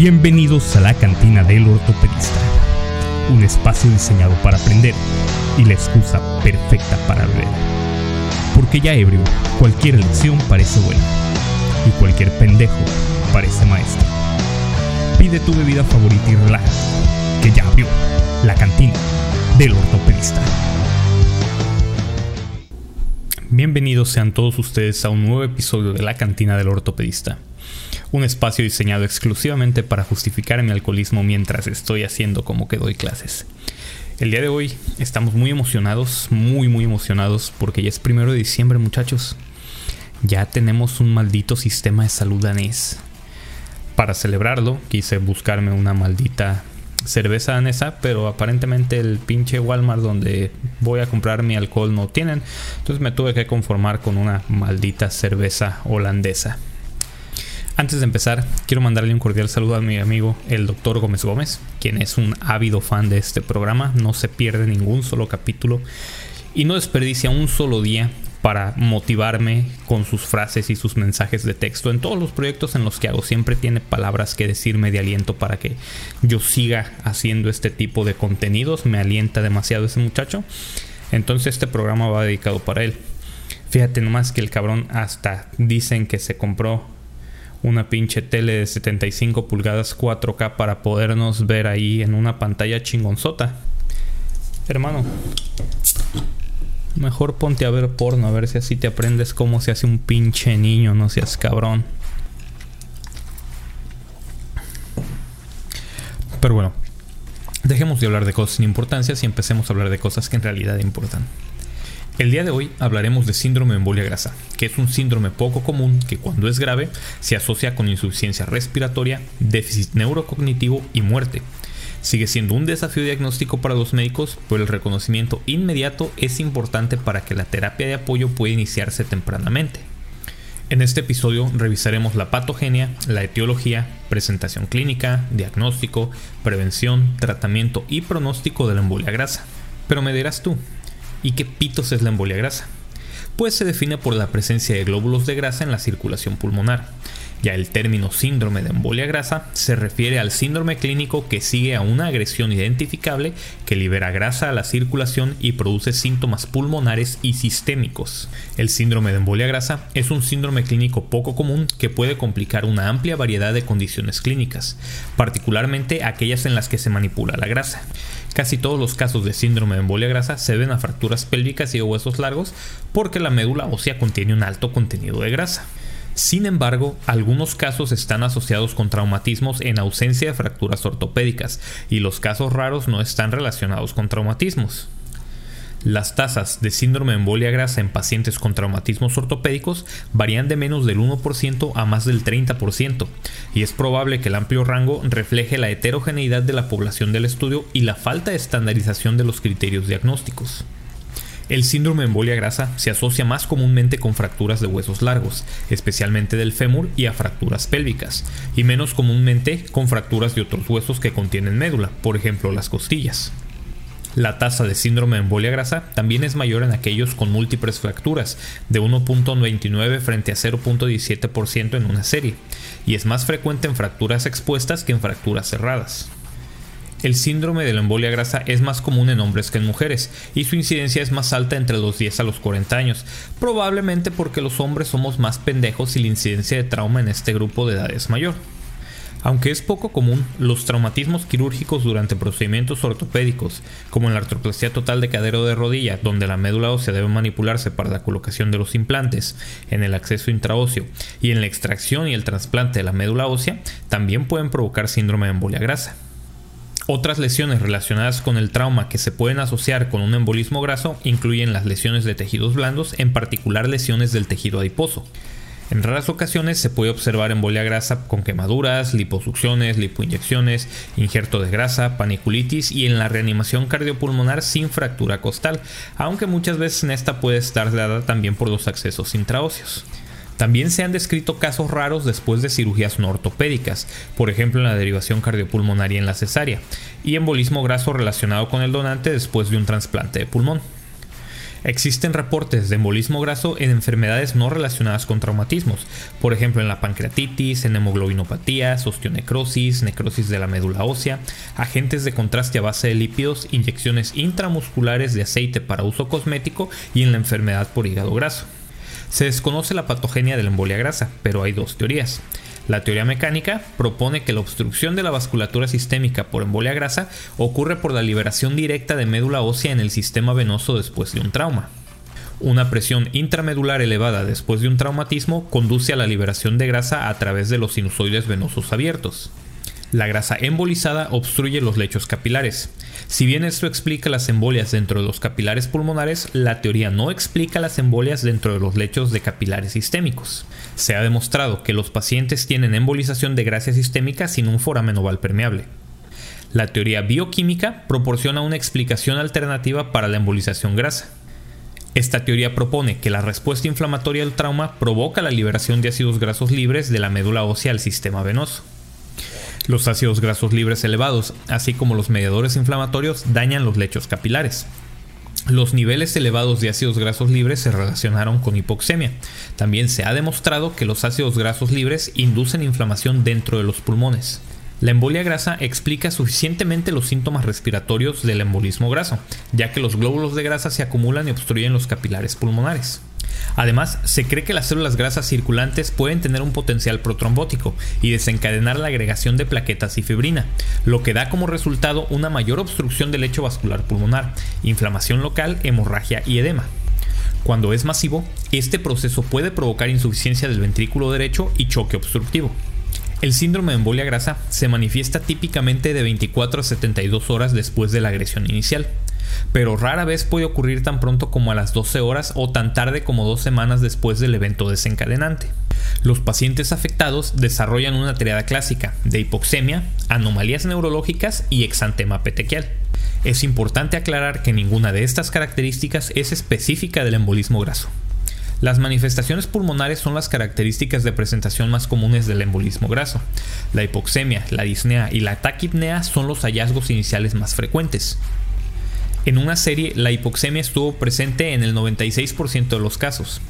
Bienvenidos a la cantina del ortopedista, un espacio diseñado para aprender y la excusa perfecta para beber. Porque ya ebrio, cualquier lección parece buena y cualquier pendejo parece maestro. Pide tu bebida favorita y relájate, que ya abrió la cantina del ortopedista. Bienvenidos sean todos ustedes a un nuevo episodio de la cantina del ortopedista un espacio diseñado exclusivamente para justificar mi alcoholismo mientras estoy haciendo como que doy clases. El día de hoy estamos muy emocionados, muy muy emocionados porque ya es primero de diciembre muchachos. Ya tenemos un maldito sistema de salud danés. Para celebrarlo quise buscarme una maldita cerveza danesa, pero aparentemente el pinche Walmart donde voy a comprar mi alcohol no tienen. Entonces me tuve que conformar con una maldita cerveza holandesa. Antes de empezar, quiero mandarle un cordial saludo a mi amigo el doctor Gómez Gómez, quien es un ávido fan de este programa, no se pierde ningún solo capítulo y no desperdicia un solo día para motivarme con sus frases y sus mensajes de texto. En todos los proyectos en los que hago siempre tiene palabras que decirme de aliento para que yo siga haciendo este tipo de contenidos. Me alienta demasiado ese muchacho. Entonces este programa va dedicado para él. Fíjate nomás que el cabrón hasta dicen que se compró una pinche tele de 75 pulgadas 4K para podernos ver ahí en una pantalla chingonzota. Hermano, mejor ponte a ver porno, a ver si así te aprendes cómo se hace un pinche niño, no seas cabrón. Pero bueno, dejemos de hablar de cosas sin importancia y empecemos a hablar de cosas que en realidad importan. El día de hoy hablaremos de síndrome de embolia grasa, que es un síndrome poco común que cuando es grave se asocia con insuficiencia respiratoria, déficit neurocognitivo y muerte. Sigue siendo un desafío diagnóstico para los médicos, pero el reconocimiento inmediato es importante para que la terapia de apoyo pueda iniciarse tempranamente. En este episodio revisaremos la patogenia, la etiología, presentación clínica, diagnóstico, prevención, tratamiento y pronóstico de la embolia grasa. Pero me dirás tú, ¿Y qué pitos es la embolia grasa? Pues se define por la presencia de glóbulos de grasa en la circulación pulmonar. Ya el término síndrome de embolia grasa se refiere al síndrome clínico que sigue a una agresión identificable que libera grasa a la circulación y produce síntomas pulmonares y sistémicos. El síndrome de embolia grasa es un síndrome clínico poco común que puede complicar una amplia variedad de condiciones clínicas, particularmente aquellas en las que se manipula la grasa. Casi todos los casos de síndrome de embolia grasa se ven a fracturas pélvicas y huesos largos porque la médula ósea contiene un alto contenido de grasa. Sin embargo, algunos casos están asociados con traumatismos en ausencia de fracturas ortopédicas y los casos raros no están relacionados con traumatismos. Las tasas de síndrome de embolia grasa en pacientes con traumatismos ortopédicos varían de menos del 1% a más del 30%, y es probable que el amplio rango refleje la heterogeneidad de la población del estudio y la falta de estandarización de los criterios diagnósticos. El síndrome de embolia grasa se asocia más comúnmente con fracturas de huesos largos, especialmente del fémur y a fracturas pélvicas, y menos comúnmente con fracturas de otros huesos que contienen médula, por ejemplo las costillas. La tasa de síndrome de embolia grasa también es mayor en aquellos con múltiples fracturas, de 1.29 frente a 0.17% en una serie, y es más frecuente en fracturas expuestas que en fracturas cerradas. El síndrome de la embolia grasa es más común en hombres que en mujeres, y su incidencia es más alta entre los 10 a los 40 años, probablemente porque los hombres somos más pendejos y la incidencia de trauma en este grupo de edad es mayor. Aunque es poco común, los traumatismos quirúrgicos durante procedimientos ortopédicos, como en la artroplastia total de cadero de rodilla, donde la médula ósea debe manipularse para la colocación de los implantes, en el acceso intraóseo y en la extracción y el trasplante de la médula ósea, también pueden provocar síndrome de embolia grasa. Otras lesiones relacionadas con el trauma que se pueden asociar con un embolismo graso incluyen las lesiones de tejidos blandos, en particular lesiones del tejido adiposo. En raras ocasiones se puede observar embolia grasa con quemaduras, liposucciones, lipoinyecciones, injerto de grasa, paniculitis y en la reanimación cardiopulmonar sin fractura costal, aunque muchas veces en esta puede estar dada también por los accesos intraóseos. También se han descrito casos raros después de cirugías no ortopédicas, por ejemplo en la derivación cardiopulmonaria en la cesárea, y embolismo graso relacionado con el donante después de un trasplante de pulmón. Existen reportes de embolismo graso en enfermedades no relacionadas con traumatismos, por ejemplo en la pancreatitis, en hemoglobinopatías, osteonecrosis, necrosis de la médula ósea, agentes de contraste a base de lípidos, inyecciones intramusculares de aceite para uso cosmético y en la enfermedad por hígado graso. Se desconoce la patogenia de la embolia grasa, pero hay dos teorías. La teoría mecánica propone que la obstrucción de la vasculatura sistémica por embolia grasa ocurre por la liberación directa de médula ósea en el sistema venoso después de un trauma. Una presión intramedular elevada después de un traumatismo conduce a la liberación de grasa a través de los sinusoides venosos abiertos. La grasa embolizada obstruye los lechos capilares. Si bien esto explica las embolias dentro de los capilares pulmonares, la teoría no explica las embolias dentro de los lechos de capilares sistémicos. Se ha demostrado que los pacientes tienen embolización de grasa sistémica sin un foramen oval permeable. La teoría bioquímica proporciona una explicación alternativa para la embolización grasa. Esta teoría propone que la respuesta inflamatoria al trauma provoca la liberación de ácidos grasos libres de la médula ósea al sistema venoso. Los ácidos grasos libres elevados, así como los mediadores inflamatorios, dañan los lechos capilares. Los niveles elevados de ácidos grasos libres se relacionaron con hipoxemia. También se ha demostrado que los ácidos grasos libres inducen inflamación dentro de los pulmones. La embolia grasa explica suficientemente los síntomas respiratorios del embolismo graso, ya que los glóbulos de grasa se acumulan y obstruyen los capilares pulmonares. Además, se cree que las células grasas circulantes pueden tener un potencial protrombótico y desencadenar la agregación de plaquetas y fibrina, lo que da como resultado una mayor obstrucción del lecho vascular pulmonar, inflamación local, hemorragia y edema. Cuando es masivo, este proceso puede provocar insuficiencia del ventrículo derecho y choque obstructivo. El síndrome de embolia grasa se manifiesta típicamente de 24 a 72 horas después de la agresión inicial pero rara vez puede ocurrir tan pronto como a las 12 horas o tan tarde como dos semanas después del evento desencadenante. Los pacientes afectados desarrollan una triada clásica de hipoxemia, anomalías neurológicas y exantema petequial. Es importante aclarar que ninguna de estas características es específica del embolismo graso. Las manifestaciones pulmonares son las características de presentación más comunes del embolismo graso. La hipoxemia, la disnea y la taquipnea son los hallazgos iniciales más frecuentes. En una serie, la hipoxemia estuvo presente en el 96% de los casos.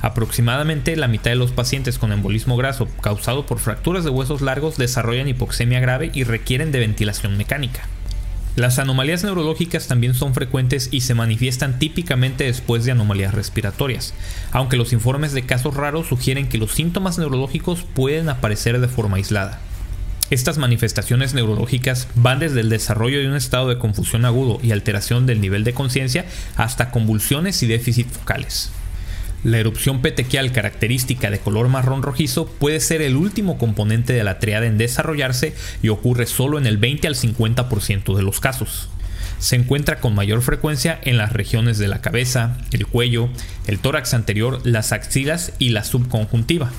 Aproximadamente la mitad de los pacientes con embolismo graso causado por fracturas de huesos largos desarrollan hipoxemia grave y requieren de ventilación mecánica. Las anomalías neurológicas también son frecuentes y se manifiestan típicamente después de anomalías respiratorias, aunque los informes de casos raros sugieren que los síntomas neurológicos pueden aparecer de forma aislada. Estas manifestaciones neurológicas van desde el desarrollo de un estado de confusión agudo y alteración del nivel de conciencia hasta convulsiones y déficit focales. La erupción petequial característica de color marrón rojizo puede ser el último componente de la triada en desarrollarse y ocurre solo en el 20 al 50% de los casos. Se encuentra con mayor frecuencia en las regiones de la cabeza, el cuello, el tórax anterior, las axilas y la subconjuntiva.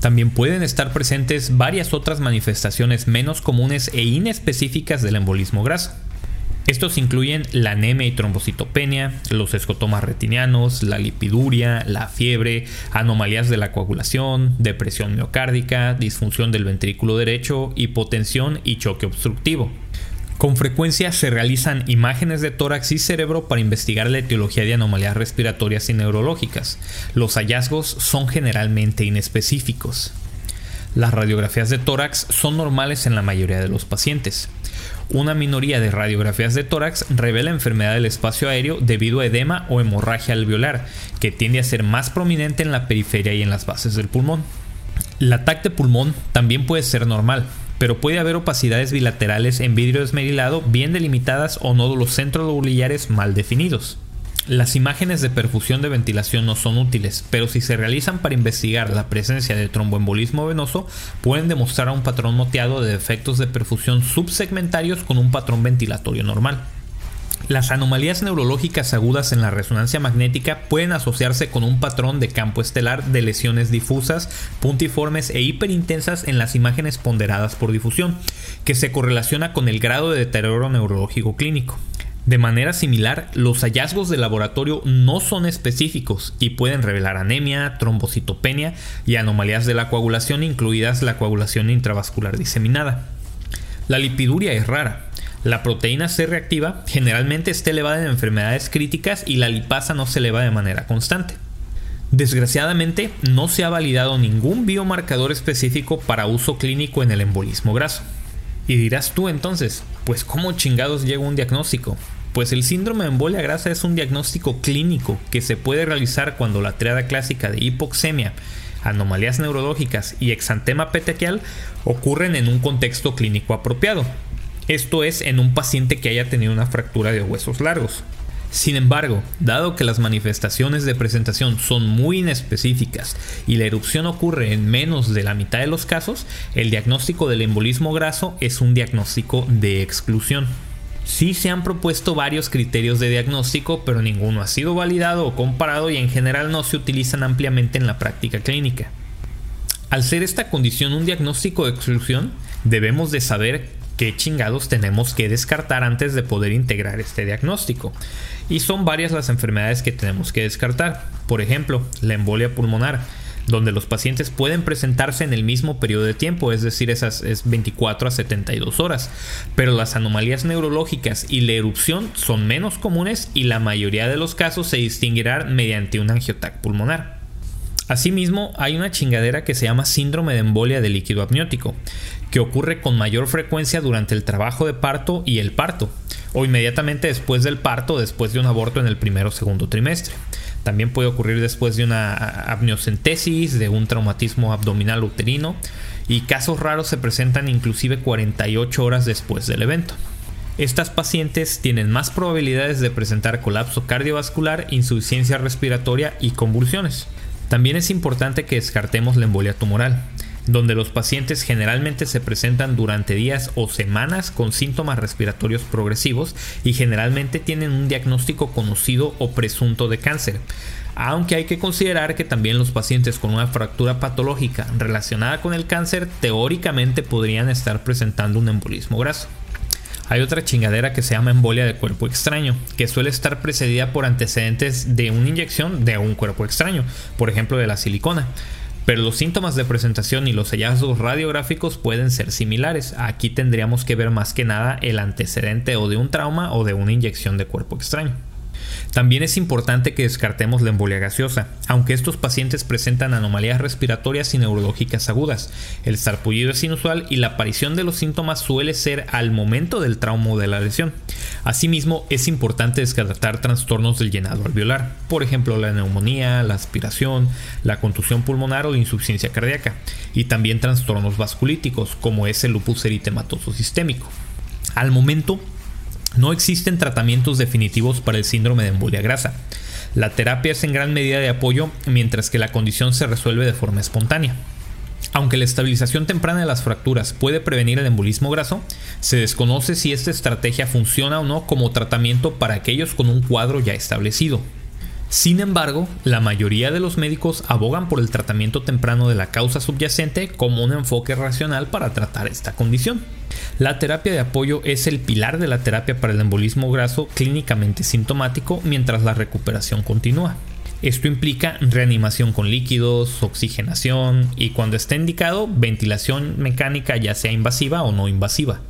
También pueden estar presentes varias otras manifestaciones menos comunes e inespecíficas del embolismo graso. Estos incluyen la anemia y trombocitopenia, los escotomas retinianos, la lipiduria, la fiebre, anomalías de la coagulación, depresión miocárdica, disfunción del ventrículo derecho, hipotensión y choque obstructivo. Con frecuencia se realizan imágenes de tórax y cerebro para investigar la etiología de anomalías respiratorias y neurológicas. Los hallazgos son generalmente inespecíficos. Las radiografías de tórax son normales en la mayoría de los pacientes. Una minoría de radiografías de tórax revela enfermedad del espacio aéreo debido a edema o hemorragia alveolar, que tiende a ser más prominente en la periferia y en las bases del pulmón. La TAC de pulmón también puede ser normal, pero puede haber opacidades bilaterales en vidrio esmerilado bien delimitadas o nódulos centrolobulillares mal definidos. Las imágenes de perfusión de ventilación no son útiles, pero si se realizan para investigar la presencia de tromboembolismo venoso, pueden demostrar un patrón moteado de defectos de perfusión subsegmentarios con un patrón ventilatorio normal. Las anomalías neurológicas agudas en la resonancia magnética pueden asociarse con un patrón de campo estelar de lesiones difusas, puntiformes e hiperintensas en las imágenes ponderadas por difusión, que se correlaciona con el grado de deterioro neurológico clínico. De manera similar, los hallazgos de laboratorio no son específicos y pueden revelar anemia, trombocitopenia y anomalías de la coagulación, incluidas la coagulación intravascular diseminada. La lipiduria es rara, La proteína C reactiva generalmente está elevada en enfermedades críticas y la lipasa no se eleva de manera constante. Desgraciadamente, no se ha validado ningún biomarcador específico para uso clínico en el embolismo graso. Y dirás tú entonces, pues ¿cómo chingados llega un diagnóstico? Pues el síndrome de embolia grasa es un diagnóstico clínico que se puede realizar cuando la triada clásica de hipoxemia, anomalías neurológicas y exantema petequial ocurren en un contexto clínico apropiado. Esto es en un paciente que haya tenido una fractura de huesos largos. Sin embargo, dado que las manifestaciones de presentación son muy inespecíficas y la erupción ocurre en menos de la mitad de los casos, el diagnóstico del embolismo graso es un diagnóstico de exclusión. Sí se han propuesto varios criterios de diagnóstico, pero ninguno ha sido validado o comparado y en general no se utilizan ampliamente en la práctica clínica. Al ser esta condición un diagnóstico de exclusión, debemos de saber qué chingados tenemos que descartar antes de poder integrar este diagnóstico. Y son varias las enfermedades que tenemos que descartar. Por ejemplo, la embolia pulmonar, donde los pacientes pueden presentarse en el mismo periodo de tiempo, es decir, esas es 24 a 72 horas. Pero las anomalías neurológicas y la erupción son menos comunes y la mayoría de los casos se distinguirán mediante un angiotac pulmonar. Asimismo, hay una chingadera que se llama síndrome de embolia de líquido amniótico, que ocurre con mayor frecuencia durante el trabajo de parto y el parto, o inmediatamente después del parto después de un aborto en el primero o segundo trimestre. También puede ocurrir después de una amniocentesis, de un traumatismo abdominal uterino, y casos raros se presentan inclusive 48 horas después del evento. Estas pacientes tienen más probabilidades de presentar colapso cardiovascular, insuficiencia respiratoria y convulsiones. También es importante que descartemos la embolia tumoral, donde los pacientes generalmente se presentan durante días o semanas con síntomas respiratorios progresivos y generalmente tienen un diagnóstico conocido o presunto de cáncer. Aunque hay que considerar que también los pacientes con una fractura patológica relacionada con el cáncer teóricamente podrían estar presentando un embolismo graso. Hay otra chingadera que se llama embolia de cuerpo extraño, que suele estar precedida por antecedentes de una inyección de un cuerpo extraño, por ejemplo de la silicona. Pero los síntomas de presentación y los hallazgos radiográficos pueden ser similares. Aquí tendríamos que ver más que nada el antecedente o de un trauma o de una inyección de cuerpo extraño. También es importante que descartemos la embolia gaseosa, aunque estos pacientes presentan anomalías respiratorias y neurológicas agudas. El sarpullido es inusual y la aparición de los síntomas suele ser al momento del trauma o de la lesión. Asimismo, es importante descartar trastornos del llenado alveolar, por ejemplo la neumonía, la aspiración, la contusión pulmonar o la insuficiencia cardíaca, y también trastornos vasculíticos como es el lupus eritematoso sistémico. Al momento, no existen tratamientos definitivos para el síndrome de embolia grasa. La terapia es en gran medida de apoyo mientras que la condición se resuelve de forma espontánea. Aunque la estabilización temprana de las fracturas puede prevenir el embolismo graso, se desconoce si esta estrategia funciona o no como tratamiento para aquellos con un cuadro ya establecido. Sin embargo, la mayoría de los médicos abogan por el tratamiento temprano de la causa subyacente como un enfoque racional para tratar esta condición. La terapia de apoyo es el pilar de la terapia para el embolismo graso clínicamente sintomático mientras la recuperación continúa. Esto implica reanimación con líquidos, oxigenación y cuando esté indicado, ventilación mecánica ya sea invasiva o no invasiva.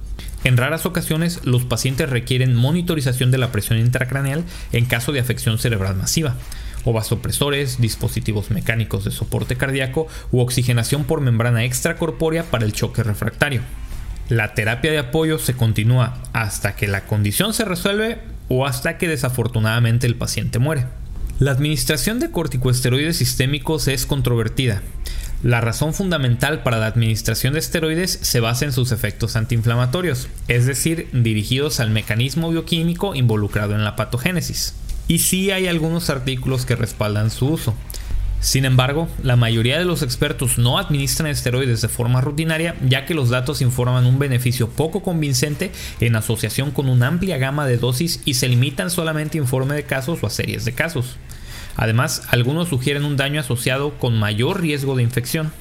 En raras ocasiones, los pacientes requieren monitorización de la presión intracraneal en caso de afección cerebral masiva, o vasopresores, dispositivos mecánicos de soporte cardíaco u oxigenación por membrana extracorpórea para el choque refractario. La terapia de apoyo se continúa hasta que la condición se resuelve o hasta que desafortunadamente el paciente muere. La administración de corticosteroides sistémicos es controvertida. La razón fundamental para la administración de esteroides se basa en sus efectos antiinflamatorios, es decir, dirigidos al mecanismo bioquímico involucrado en la patogénesis. Y sí hay algunos artículos que respaldan su uso. Sin embargo, la mayoría de los expertos no administran esteroides de forma rutinaria ya que los datos informan un beneficio poco convincente en asociación con una amplia gama de dosis y se limitan solamente a informe de casos o a series de casos. Además, algunos sugieren un daño asociado con mayor riesgo de infección.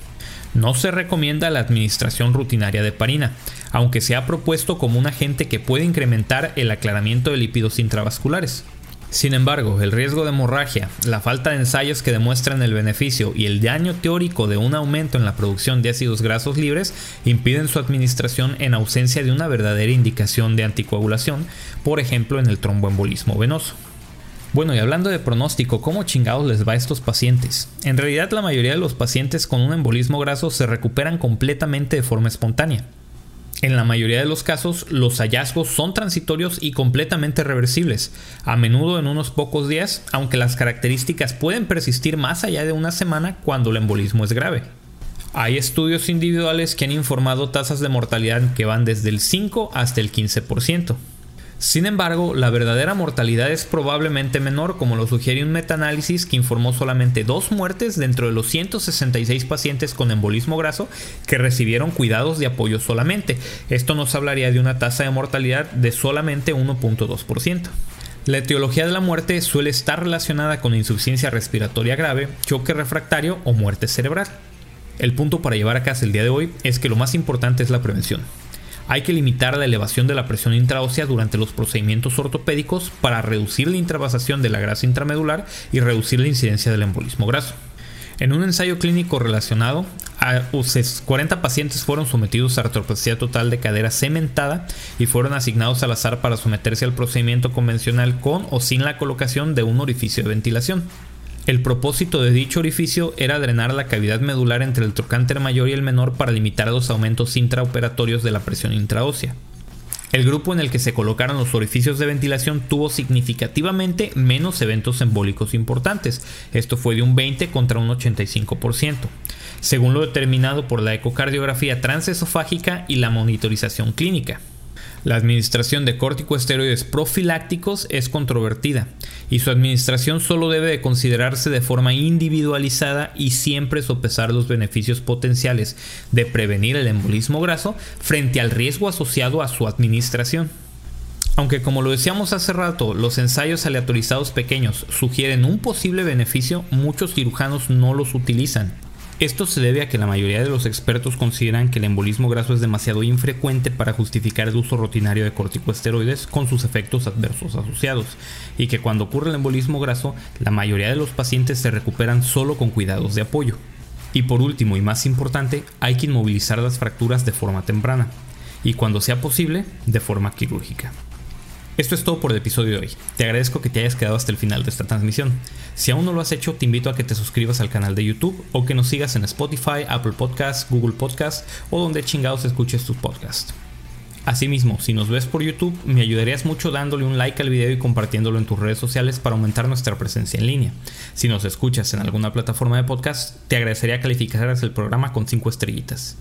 No se recomienda la administración rutinaria de parina, aunque se ha propuesto como un agente que puede incrementar el aclaramiento de lípidos intravasculares. Sin embargo, el riesgo de hemorragia, la falta de ensayos que demuestran el beneficio y el daño teórico de un aumento en la producción de ácidos grasos libres impiden su administración en ausencia de una verdadera indicación de anticoagulación, por ejemplo en el tromboembolismo venoso. Bueno, y hablando de pronóstico, ¿cómo chingados les va a estos pacientes? En realidad la mayoría de los pacientes con un embolismo graso se recuperan completamente de forma espontánea. En la mayoría de los casos, los hallazgos son transitorios y completamente reversibles, a menudo en unos pocos días, aunque las características pueden persistir más allá de una semana cuando el embolismo es grave. Hay estudios individuales que han informado tasas de mortalidad que van desde el 5 hasta el 15%. Sin embargo, la verdadera mortalidad es probablemente menor, como lo sugiere un metaanálisis que informó solamente dos muertes dentro de los 166 pacientes con embolismo graso que recibieron cuidados de apoyo solamente. Esto nos hablaría de una tasa de mortalidad de solamente 1.2%. La etiología de la muerte suele estar relacionada con insuficiencia respiratoria grave, choque refractario o muerte cerebral. El punto para llevar a casa el día de hoy es que lo más importante es la prevención. Hay que limitar la elevación de la presión intraósea durante los procedimientos ortopédicos para reducir la intravasación de la grasa intramedular y reducir la incidencia del embolismo graso. En un ensayo clínico relacionado, 40 pacientes fueron sometidos a artroplastia total de cadera cementada y fueron asignados al azar para someterse al procedimiento convencional con o sin la colocación de un orificio de ventilación. El propósito de dicho orificio era drenar la cavidad medular entre el trocánter mayor y el menor para limitar los aumentos intraoperatorios de la presión intraósea. El grupo en el que se colocaron los orificios de ventilación tuvo significativamente menos eventos embólicos importantes. Esto fue de un 20 contra un 85%, según lo determinado por la ecocardiografía transesofágica y la monitorización clínica. La administración de corticosteroides profilácticos es controvertida y su administración solo debe de considerarse de forma individualizada y siempre sopesar los beneficios potenciales de prevenir el embolismo graso frente al riesgo asociado a su administración. Aunque como lo decíamos hace rato, los ensayos aleatorizados pequeños sugieren un posible beneficio, muchos cirujanos no los utilizan esto se debe a que la mayoría de los expertos consideran que el embolismo graso es demasiado infrecuente para justificar el uso rutinario de corticosteroides con sus efectos adversos asociados, y que cuando ocurre el embolismo graso, la mayoría de los pacientes se recuperan solo con cuidados de apoyo. Y por último y más importante, hay que inmovilizar las fracturas de forma temprana, y cuando sea posible, de forma quirúrgica. Esto es todo por el episodio de hoy. Te agradezco que te hayas quedado hasta el final de esta transmisión. Si aún no lo has hecho, te invito a que te suscribas al canal de YouTube o que nos sigas en Spotify, Apple Podcasts, Google Podcasts o donde chingados escuches tus podcasts. Asimismo, si nos ves por YouTube, me ayudarías mucho dándole un like al video y compartiéndolo en tus redes sociales para aumentar nuestra presencia en línea. Si nos escuchas en alguna plataforma de podcast, te agradecería calificaras el programa con 5 estrellitas.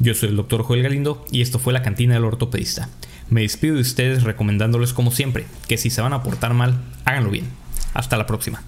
Yo soy el Dr. Joel Galindo y esto fue la cantina del ortopedista. Me despido de ustedes recomendándoles como siempre que si se van a portar mal, háganlo bien. Hasta la próxima.